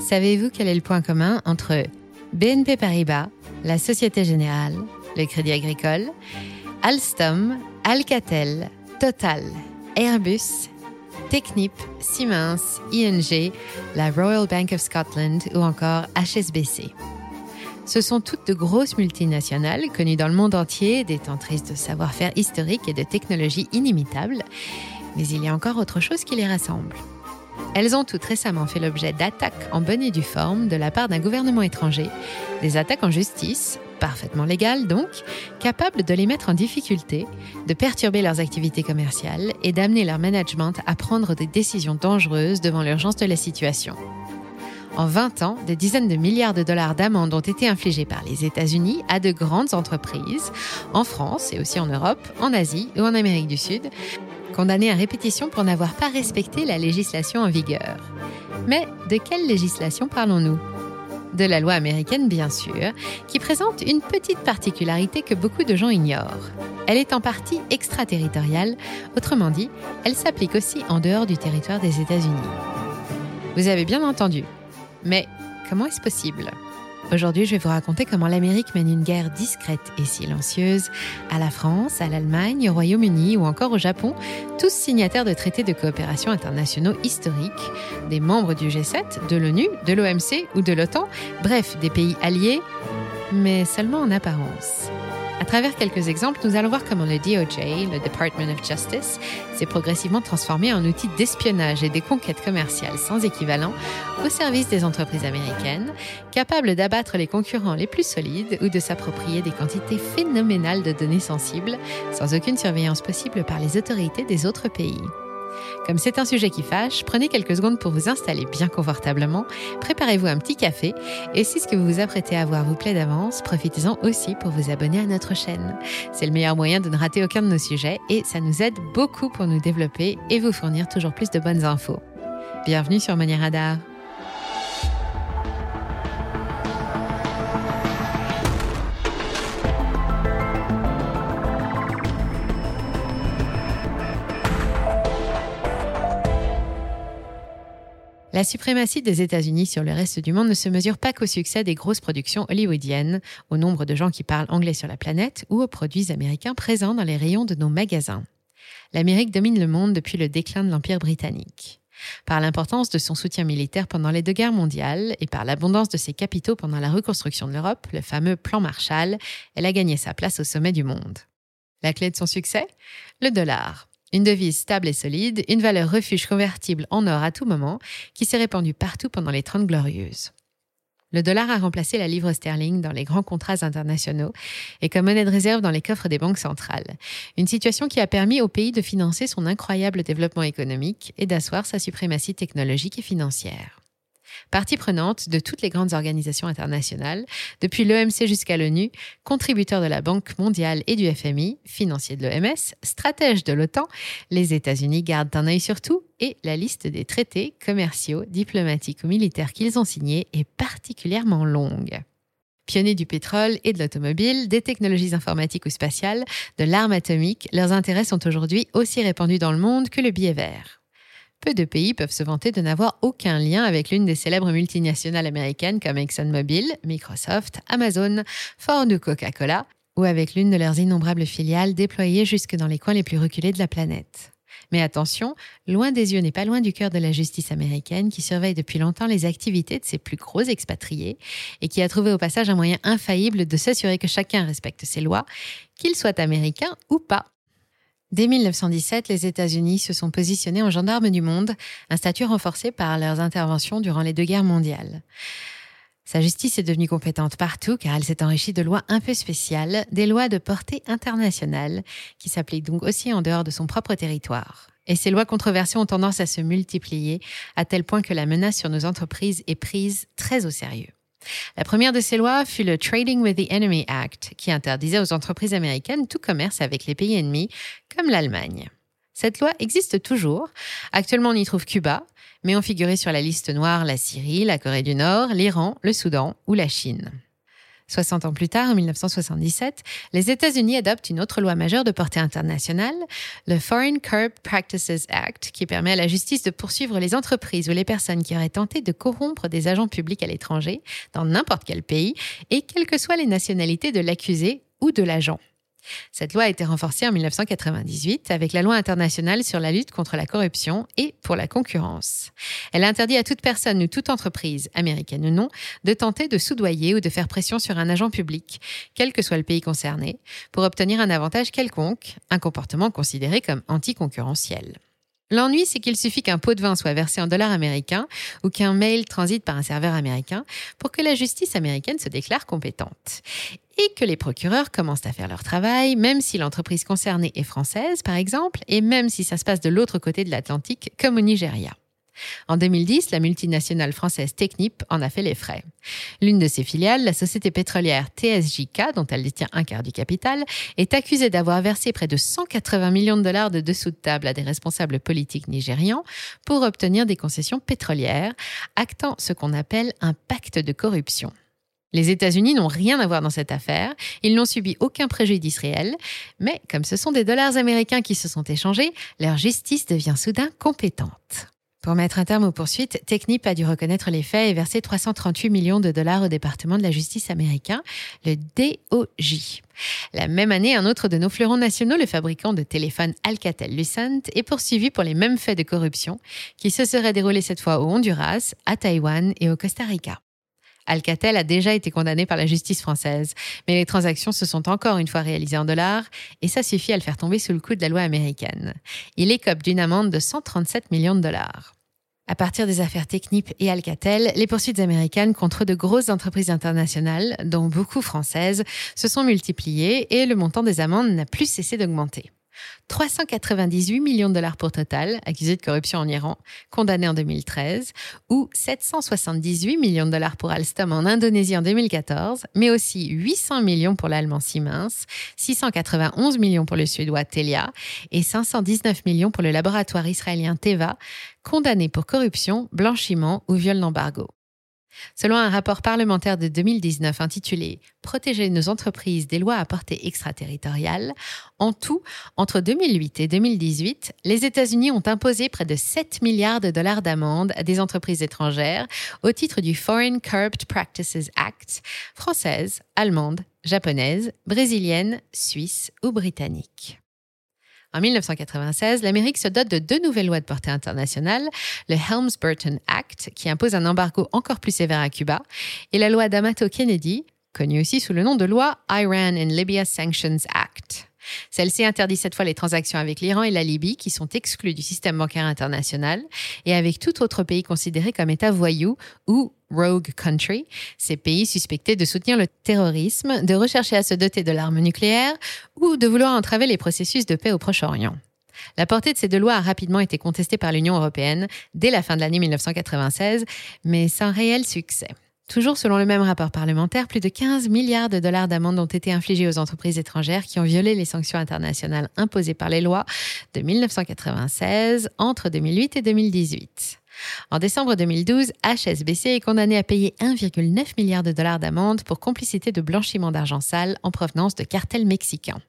Savez-vous quel est le point commun entre BNP Paribas, la Société Générale, le Crédit Agricole, Alstom, Alcatel, Total, Airbus, Technip, Siemens, ING, la Royal Bank of Scotland ou encore HSBC ce sont toutes de grosses multinationales connues dans le monde entier, détentrices de savoir-faire historique et de technologies inimitables. Mais il y a encore autre chose qui les rassemble. Elles ont toutes récemment fait l'objet d'attaques en bonne et due forme de la part d'un gouvernement étranger, des attaques en justice, parfaitement légales donc, capables de les mettre en difficulté, de perturber leurs activités commerciales et d'amener leur management à prendre des décisions dangereuses devant l'urgence de la situation. En 20 ans, des dizaines de milliards de dollars d'amendes ont été infligées par les États-Unis à de grandes entreprises, en France et aussi en Europe, en Asie ou en Amérique du Sud, condamnées à répétition pour n'avoir pas respecté la législation en vigueur. Mais de quelle législation parlons-nous? De la loi américaine, bien sûr, qui présente une petite particularité que beaucoup de gens ignorent. Elle est en partie extraterritoriale, autrement dit, elle s'applique aussi en dehors du territoire des États-Unis. Vous avez bien entendu, mais comment est-ce possible? Aujourd'hui, je vais vous raconter comment l'Amérique mène une guerre discrète et silencieuse à la France, à l'Allemagne, au Royaume-Uni ou encore au Japon, tous signataires de traités de coopération internationaux historiques, des membres du G7, de l'ONU, de l'OMC ou de l'OTAN, bref, des pays alliés, mais seulement en apparence. À travers quelques exemples, nous allons voir comment le DOJ, le Department of Justice, s'est progressivement transformé en outil d'espionnage et des conquêtes commerciales sans équivalent au service des entreprises américaines, capables d'abattre les concurrents les plus solides ou de s'approprier des quantités phénoménales de données sensibles sans aucune surveillance possible par les autorités des autres pays. Comme c'est un sujet qui fâche, prenez quelques secondes pour vous installer bien confortablement, préparez-vous un petit café et si ce que vous vous apprêtez à voir vous plaît d'avance, profitez-en aussi pour vous abonner à notre chaîne. C'est le meilleur moyen de ne rater aucun de nos sujets et ça nous aide beaucoup pour nous développer et vous fournir toujours plus de bonnes infos. Bienvenue sur Money Radar. La suprématie des États-Unis sur le reste du monde ne se mesure pas qu'au succès des grosses productions hollywoodiennes, au nombre de gens qui parlent anglais sur la planète ou aux produits américains présents dans les rayons de nos magasins. L'Amérique domine le monde depuis le déclin de l'Empire britannique. Par l'importance de son soutien militaire pendant les deux guerres mondiales et par l'abondance de ses capitaux pendant la reconstruction de l'Europe, le fameux plan Marshall, elle a gagné sa place au sommet du monde. La clé de son succès? Le dollar. Une devise stable et solide, une valeur refuge convertible en or à tout moment, qui s'est répandue partout pendant les Trente Glorieuses. Le dollar a remplacé la livre sterling dans les grands contrats internationaux et comme monnaie de réserve dans les coffres des banques centrales. Une situation qui a permis au pays de financer son incroyable développement économique et d'asseoir sa suprématie technologique et financière partie prenante de toutes les grandes organisations internationales, depuis l'OMC jusqu'à l'ONU, contributeur de la Banque mondiale et du FMI, financier de l'OMS, stratège de l'OTAN, les États-Unis gardent un œil sur tout et la liste des traités commerciaux, diplomatiques ou militaires qu'ils ont signés est particulièrement longue. Pionniers du pétrole et de l'automobile, des technologies informatiques ou spatiales, de l'arme atomique, leurs intérêts sont aujourd'hui aussi répandus dans le monde que le billet vert. Peu de pays peuvent se vanter de n'avoir aucun lien avec l'une des célèbres multinationales américaines comme ExxonMobil, Microsoft, Amazon, Ford ou Coca-Cola, ou avec l'une de leurs innombrables filiales déployées jusque dans les coins les plus reculés de la planète. Mais attention, loin des yeux n'est pas loin du cœur de la justice américaine qui surveille depuis longtemps les activités de ses plus gros expatriés et qui a trouvé au passage un moyen infaillible de s'assurer que chacun respecte ses lois, qu'il soit américain ou pas. Dès 1917, les États-Unis se sont positionnés en gendarmes du monde, un statut renforcé par leurs interventions durant les deux guerres mondiales. Sa justice est devenue compétente partout car elle s'est enrichie de lois un peu spéciales, des lois de portée internationale, qui s'appliquent donc aussi en dehors de son propre territoire. Et ces lois controversées ont tendance à se multiplier, à tel point que la menace sur nos entreprises est prise très au sérieux. La première de ces lois fut le Trading with the Enemy Act, qui interdisait aux entreprises américaines tout commerce avec les pays ennemis, comme l'Allemagne. Cette loi existe toujours. Actuellement, on y trouve Cuba, mais ont figuré sur la liste noire la Syrie, la Corée du Nord, l'Iran, le Soudan ou la Chine. 60 ans plus tard, en 1977, les États-Unis adoptent une autre loi majeure de portée internationale, le Foreign Corrupt Practices Act, qui permet à la justice de poursuivre les entreprises ou les personnes qui auraient tenté de corrompre des agents publics à l'étranger, dans n'importe quel pays, et quelles que soient les nationalités de l'accusé ou de l'agent. Cette loi a été renforcée en 1998 avec la loi internationale sur la lutte contre la corruption et pour la concurrence. Elle interdit à toute personne ou toute entreprise, américaine ou non, de tenter de soudoyer ou de faire pression sur un agent public, quel que soit le pays concerné, pour obtenir un avantage quelconque, un comportement considéré comme anticoncurrentiel. L'ennui, c'est qu'il suffit qu'un pot de vin soit versé en dollars américains ou qu'un mail transite par un serveur américain pour que la justice américaine se déclare compétente. Et que les procureurs commencent à faire leur travail, même si l'entreprise concernée est française, par exemple, et même si ça se passe de l'autre côté de l'Atlantique, comme au Nigeria. En 2010, la multinationale française Technip en a fait les frais. L'une de ses filiales, la société pétrolière TSJK, dont elle détient un quart du capital, est accusée d'avoir versé près de 180 millions de dollars de dessous de table à des responsables politiques nigérians pour obtenir des concessions pétrolières, actant ce qu'on appelle un pacte de corruption. Les États-Unis n'ont rien à voir dans cette affaire, ils n'ont subi aucun préjudice réel, mais comme ce sont des dollars américains qui se sont échangés, leur justice devient soudain compétente. Pour mettre un terme aux poursuites, Technip a dû reconnaître les faits et verser 338 millions de dollars au département de la justice américain, le DOJ. La même année, un autre de nos fleurons nationaux, le fabricant de téléphones Alcatel-Lucent, est poursuivi pour les mêmes faits de corruption qui se seraient déroulés cette fois au Honduras, à Taïwan et au Costa Rica. Alcatel a déjà été condamné par la justice française, mais les transactions se sont encore une fois réalisées en dollars et ça suffit à le faire tomber sous le coup de la loi américaine. Il écope d'une amende de 137 millions de dollars. À partir des affaires Technip et Alcatel, les poursuites américaines contre de grosses entreprises internationales, dont beaucoup françaises, se sont multipliées et le montant des amendes n'a plus cessé d'augmenter. 398 millions de dollars pour Total, accusé de corruption en Iran, condamné en 2013, ou 778 millions de dollars pour Alstom en Indonésie en 2014, mais aussi 800 millions pour l'allemand Siemens, 691 millions pour le suédois Telia et 519 millions pour le laboratoire israélien Teva, condamné pour corruption, blanchiment ou viol d'embargo. Selon un rapport parlementaire de 2019 intitulé Protéger nos entreprises des lois à portée extraterritoriale, en tout, entre 2008 et 2018, les États-Unis ont imposé près de 7 milliards de dollars d'amende à des entreprises étrangères au titre du Foreign Corrupt Practices Act, françaises, allemandes, japonaises, brésiliennes, suisses ou britanniques. En 1996, l'Amérique se dote de deux nouvelles lois de portée internationale, le Helms-Burton Act, qui impose un embargo encore plus sévère à Cuba, et la loi d'Amato-Kennedy, connue aussi sous le nom de loi Iran and Libya Sanctions Act. Celle-ci interdit cette fois les transactions avec l'Iran et la Libye, qui sont exclus du système bancaire international, et avec tout autre pays considéré comme État voyou ou rogue country, ces pays suspectés de soutenir le terrorisme, de rechercher à se doter de l'arme nucléaire ou de vouloir entraver les processus de paix au Proche-Orient. La portée de ces deux lois a rapidement été contestée par l'Union européenne dès la fin de l'année 1996, mais sans réel succès. Toujours selon le même rapport parlementaire, plus de 15 milliards de dollars d'amendes ont été infligés aux entreprises étrangères qui ont violé les sanctions internationales imposées par les lois de 1996 entre 2008 et 2018. En décembre 2012, HSBC est condamné à payer 1,9 milliard de dollars d'amende pour complicité de blanchiment d'argent sale en provenance de cartels mexicains.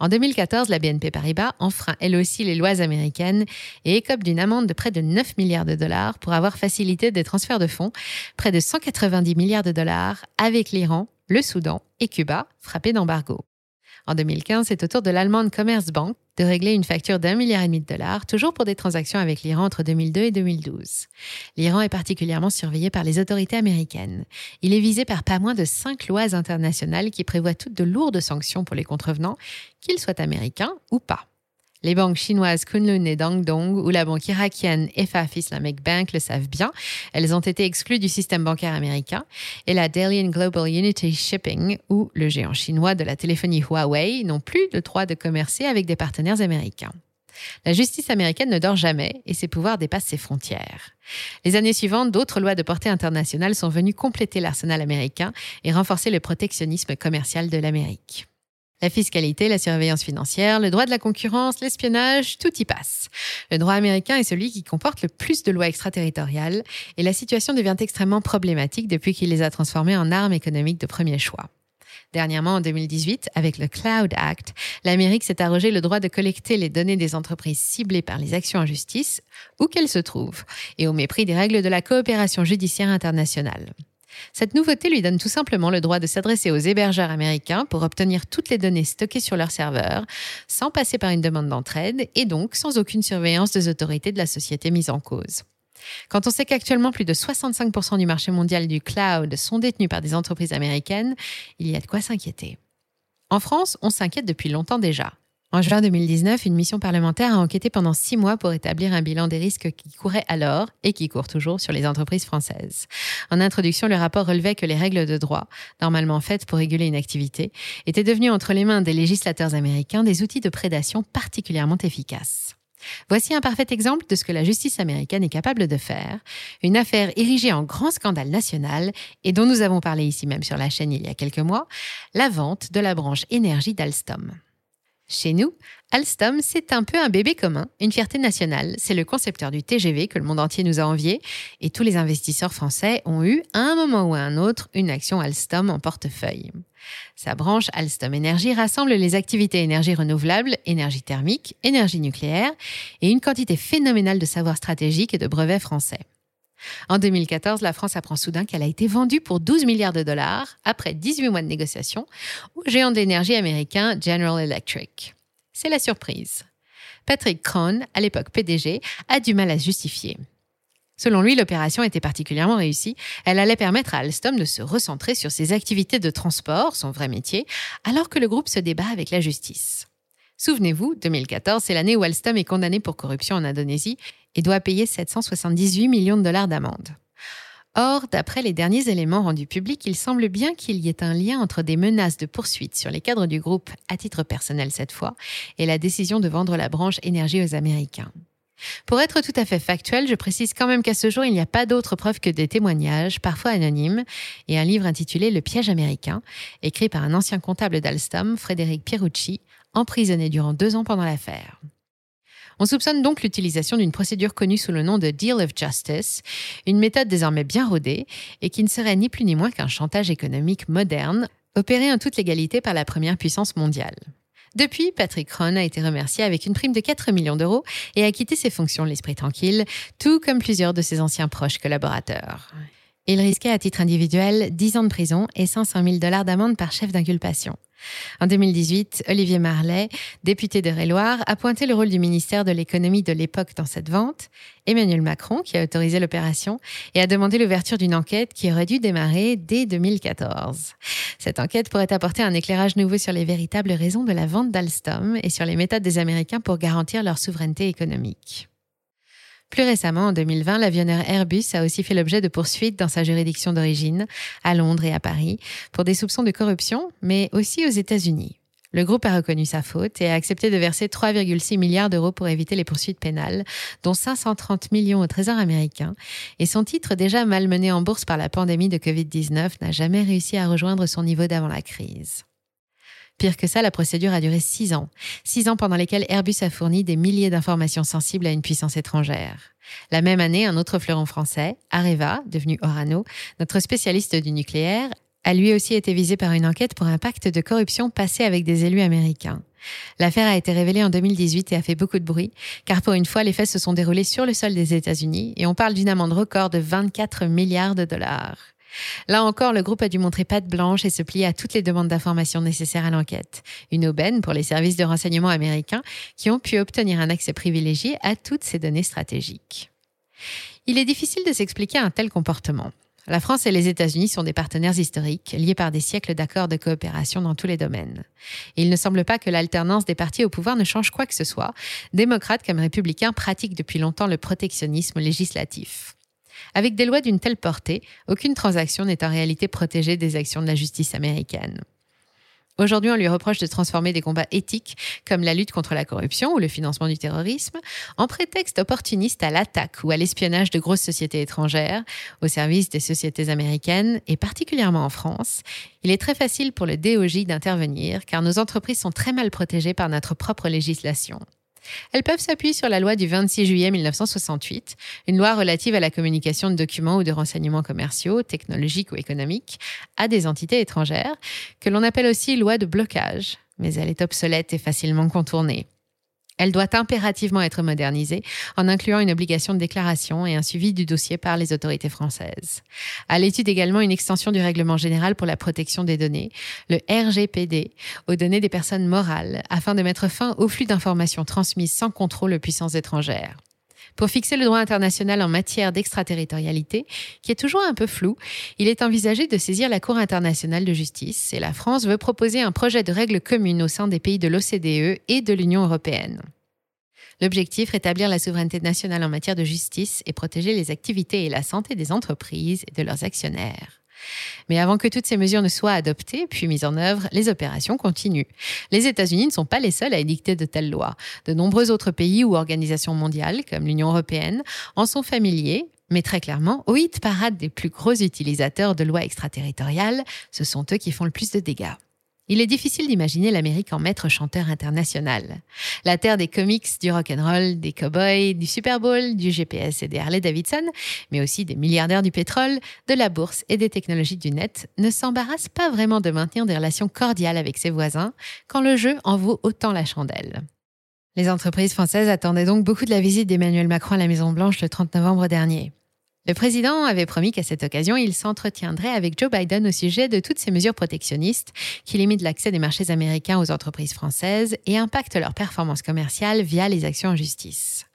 En 2014, la BNP Paribas enfreint elle aussi les lois américaines et écope d'une amende de près de 9 milliards de dollars pour avoir facilité des transferts de fonds, près de 190 milliards de dollars avec l'Iran, le Soudan et Cuba, frappés d'embargo. En 2015, c'est au tour de l'allemande Commerzbank de régler une facture d'un milliard et demi de dollars, toujours pour des transactions avec l'Iran entre 2002 et 2012. L'Iran est particulièrement surveillé par les autorités américaines. Il est visé par pas moins de cinq lois internationales qui prévoient toutes de lourdes sanctions pour les contrevenants, qu'ils soient américains ou pas. Les banques chinoises Kunlun et Dangdong ou la banque irakienne FAF Islamic Bank le savent bien. Elles ont été exclues du système bancaire américain. Et la Dalian Global Unity Shipping ou le géant chinois de la téléphonie Huawei n'ont plus le droit de commercer avec des partenaires américains. La justice américaine ne dort jamais et ses pouvoirs dépassent ses frontières. Les années suivantes, d'autres lois de portée internationale sont venues compléter l'arsenal américain et renforcer le protectionnisme commercial de l'Amérique. La fiscalité, la surveillance financière, le droit de la concurrence, l'espionnage, tout y passe. Le droit américain est celui qui comporte le plus de lois extraterritoriales et la situation devient extrêmement problématique depuis qu'il les a transformées en armes économiques de premier choix. Dernièrement, en 2018, avec le Cloud Act, l'Amérique s'est arrogé le droit de collecter les données des entreprises ciblées par les actions en justice, où qu'elles se trouvent, et au mépris des règles de la coopération judiciaire internationale. Cette nouveauté lui donne tout simplement le droit de s'adresser aux hébergeurs américains pour obtenir toutes les données stockées sur leur serveur, sans passer par une demande d'entraide et donc sans aucune surveillance des autorités de la société mise en cause. Quand on sait qu'actuellement plus de 65% du marché mondial du cloud sont détenus par des entreprises américaines, il y a de quoi s'inquiéter. En France, on s'inquiète depuis longtemps déjà. En juin 2019, une mission parlementaire a enquêté pendant six mois pour établir un bilan des risques qui couraient alors et qui courent toujours sur les entreprises françaises. En introduction, le rapport relevait que les règles de droit, normalement faites pour réguler une activité, étaient devenues entre les mains des législateurs américains des outils de prédation particulièrement efficaces. Voici un parfait exemple de ce que la justice américaine est capable de faire, une affaire érigée en grand scandale national et dont nous avons parlé ici même sur la chaîne il y a quelques mois, la vente de la branche énergie d'Alstom. Chez nous, Alstom, c'est un peu un bébé commun, une fierté nationale. C'est le concepteur du TGV que le monde entier nous a envié et tous les investisseurs français ont eu, à un moment ou à un autre, une action Alstom en portefeuille. Sa branche Alstom Énergie rassemble les activités énergie renouvelable, énergie thermique, énergie nucléaire et une quantité phénoménale de savoirs stratégiques et de brevets français. En 2014, la France apprend soudain qu'elle a été vendue pour 12 milliards de dollars, après 18 mois de négociations, au géant d'énergie américain General Electric. C'est la surprise. Patrick Krohn, à l'époque PDG, a du mal à se justifier. Selon lui, l'opération était particulièrement réussie. Elle allait permettre à Alstom de se recentrer sur ses activités de transport, son vrai métier, alors que le groupe se débat avec la justice. Souvenez-vous, 2014, c'est l'année où Alstom est condamné pour corruption en Indonésie et doit payer 778 millions de dollars d'amende. Or, d'après les derniers éléments rendus publics, il semble bien qu'il y ait un lien entre des menaces de poursuite sur les cadres du groupe, à titre personnel cette fois, et la décision de vendre la branche énergie aux Américains. Pour être tout à fait factuel, je précise quand même qu'à ce jour, il n'y a pas d'autres preuves que des témoignages, parfois anonymes, et un livre intitulé Le piège américain, écrit par un ancien comptable d'Alstom, Frédéric Pierucci, emprisonné durant deux ans pendant l'affaire. On soupçonne donc l'utilisation d'une procédure connue sous le nom de Deal of Justice, une méthode désormais bien rodée et qui ne serait ni plus ni moins qu'un chantage économique moderne, opéré en toute légalité par la première puissance mondiale. Depuis, Patrick Ron a été remercié avec une prime de 4 millions d'euros et a quitté ses fonctions l'esprit tranquille, tout comme plusieurs de ses anciens proches collaborateurs. Il risquait à titre individuel 10 ans de prison et 500 000 dollars d'amende par chef d'inculpation. En 2018, Olivier Marlet, député de Réloir, a pointé le rôle du ministère de l'économie de l'époque dans cette vente, Emmanuel Macron, qui a autorisé l'opération, et a demandé l'ouverture d'une enquête qui aurait dû démarrer dès 2014. Cette enquête pourrait apporter un éclairage nouveau sur les véritables raisons de la vente d'Alstom et sur les méthodes des Américains pour garantir leur souveraineté économique. Plus récemment, en 2020, l'avionneur Airbus a aussi fait l'objet de poursuites dans sa juridiction d'origine, à Londres et à Paris, pour des soupçons de corruption, mais aussi aux États-Unis. Le groupe a reconnu sa faute et a accepté de verser 3,6 milliards d'euros pour éviter les poursuites pénales, dont 530 millions au Trésor américain, et son titre déjà malmené en bourse par la pandémie de Covid-19 n'a jamais réussi à rejoindre son niveau d'avant la crise. Pire que ça, la procédure a duré six ans. Six ans pendant lesquels Airbus a fourni des milliers d'informations sensibles à une puissance étrangère. La même année, un autre fleuron français, Areva, devenu Orano, notre spécialiste du nucléaire, a lui aussi été visé par une enquête pour un pacte de corruption passé avec des élus américains. L'affaire a été révélée en 2018 et a fait beaucoup de bruit, car pour une fois, les faits se sont déroulés sur le sol des États-Unis et on parle d'une amende record de 24 milliards de dollars. Là encore, le groupe a dû montrer patte blanche et se plier à toutes les demandes d'informations nécessaires à l'enquête. Une aubaine pour les services de renseignement américains qui ont pu obtenir un accès privilégié à toutes ces données stratégiques. Il est difficile de s'expliquer un tel comportement. La France et les États-Unis sont des partenaires historiques, liés par des siècles d'accords de coopération dans tous les domaines. Il ne semble pas que l'alternance des partis au pouvoir ne change quoi que ce soit. Démocrates comme républicains pratiquent depuis longtemps le protectionnisme législatif. Avec des lois d'une telle portée, aucune transaction n'est en réalité protégée des actions de la justice américaine. Aujourd'hui, on lui reproche de transformer des combats éthiques, comme la lutte contre la corruption ou le financement du terrorisme, en prétexte opportuniste à l'attaque ou à l'espionnage de grosses sociétés étrangères, au service des sociétés américaines et particulièrement en France. Il est très facile pour le DOJ d'intervenir, car nos entreprises sont très mal protégées par notre propre législation. Elles peuvent s'appuyer sur la loi du 26 juillet 1968, une loi relative à la communication de documents ou de renseignements commerciaux, technologiques ou économiques à des entités étrangères, que l'on appelle aussi loi de blocage, mais elle est obsolète et facilement contournée. Elle doit impérativement être modernisée en incluant une obligation de déclaration et un suivi du dossier par les autorités françaises. À l'étude également une extension du règlement général pour la protection des données, le RGPD, aux données des personnes morales afin de mettre fin au flux d'informations transmises sans contrôle aux puissances étrangères. Pour fixer le droit international en matière d'extraterritorialité, qui est toujours un peu flou, il est envisagé de saisir la Cour internationale de justice et la France veut proposer un projet de règles communes au sein des pays de l'OCDE et de l'Union européenne. L'objectif, rétablir la souveraineté nationale en matière de justice et protéger les activités et la santé des entreprises et de leurs actionnaires. Mais avant que toutes ces mesures ne soient adoptées puis mises en œuvre, les opérations continuent. Les États-Unis ne sont pas les seuls à édicter de telles lois. De nombreux autres pays ou organisations mondiales, comme l'Union européenne, en sont familiers mais très clairement, au hit parade des plus gros utilisateurs de lois extraterritoriales, ce sont eux qui font le plus de dégâts. Il est difficile d'imaginer l'Amérique en maître chanteur international. La terre des comics, du rock'n'roll, des cowboys, du Super Bowl, du GPS et des Harley Davidson, mais aussi des milliardaires du pétrole, de la bourse et des technologies du net, ne s'embarrasse pas vraiment de maintenir des relations cordiales avec ses voisins quand le jeu en vaut autant la chandelle. Les entreprises françaises attendaient donc beaucoup de la visite d'Emmanuel Macron à la Maison-Blanche le 30 novembre dernier. Le président avait promis qu'à cette occasion, il s'entretiendrait avec Joe Biden au sujet de toutes ces mesures protectionnistes qui limitent l'accès des marchés américains aux entreprises françaises et impactent leur performance commerciale via les actions en justice.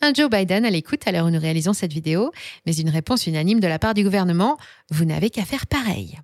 Un Joe Biden à l'écoute à l'heure où nous réalisons cette vidéo, mais une réponse unanime de la part du gouvernement, vous n'avez qu'à faire pareil.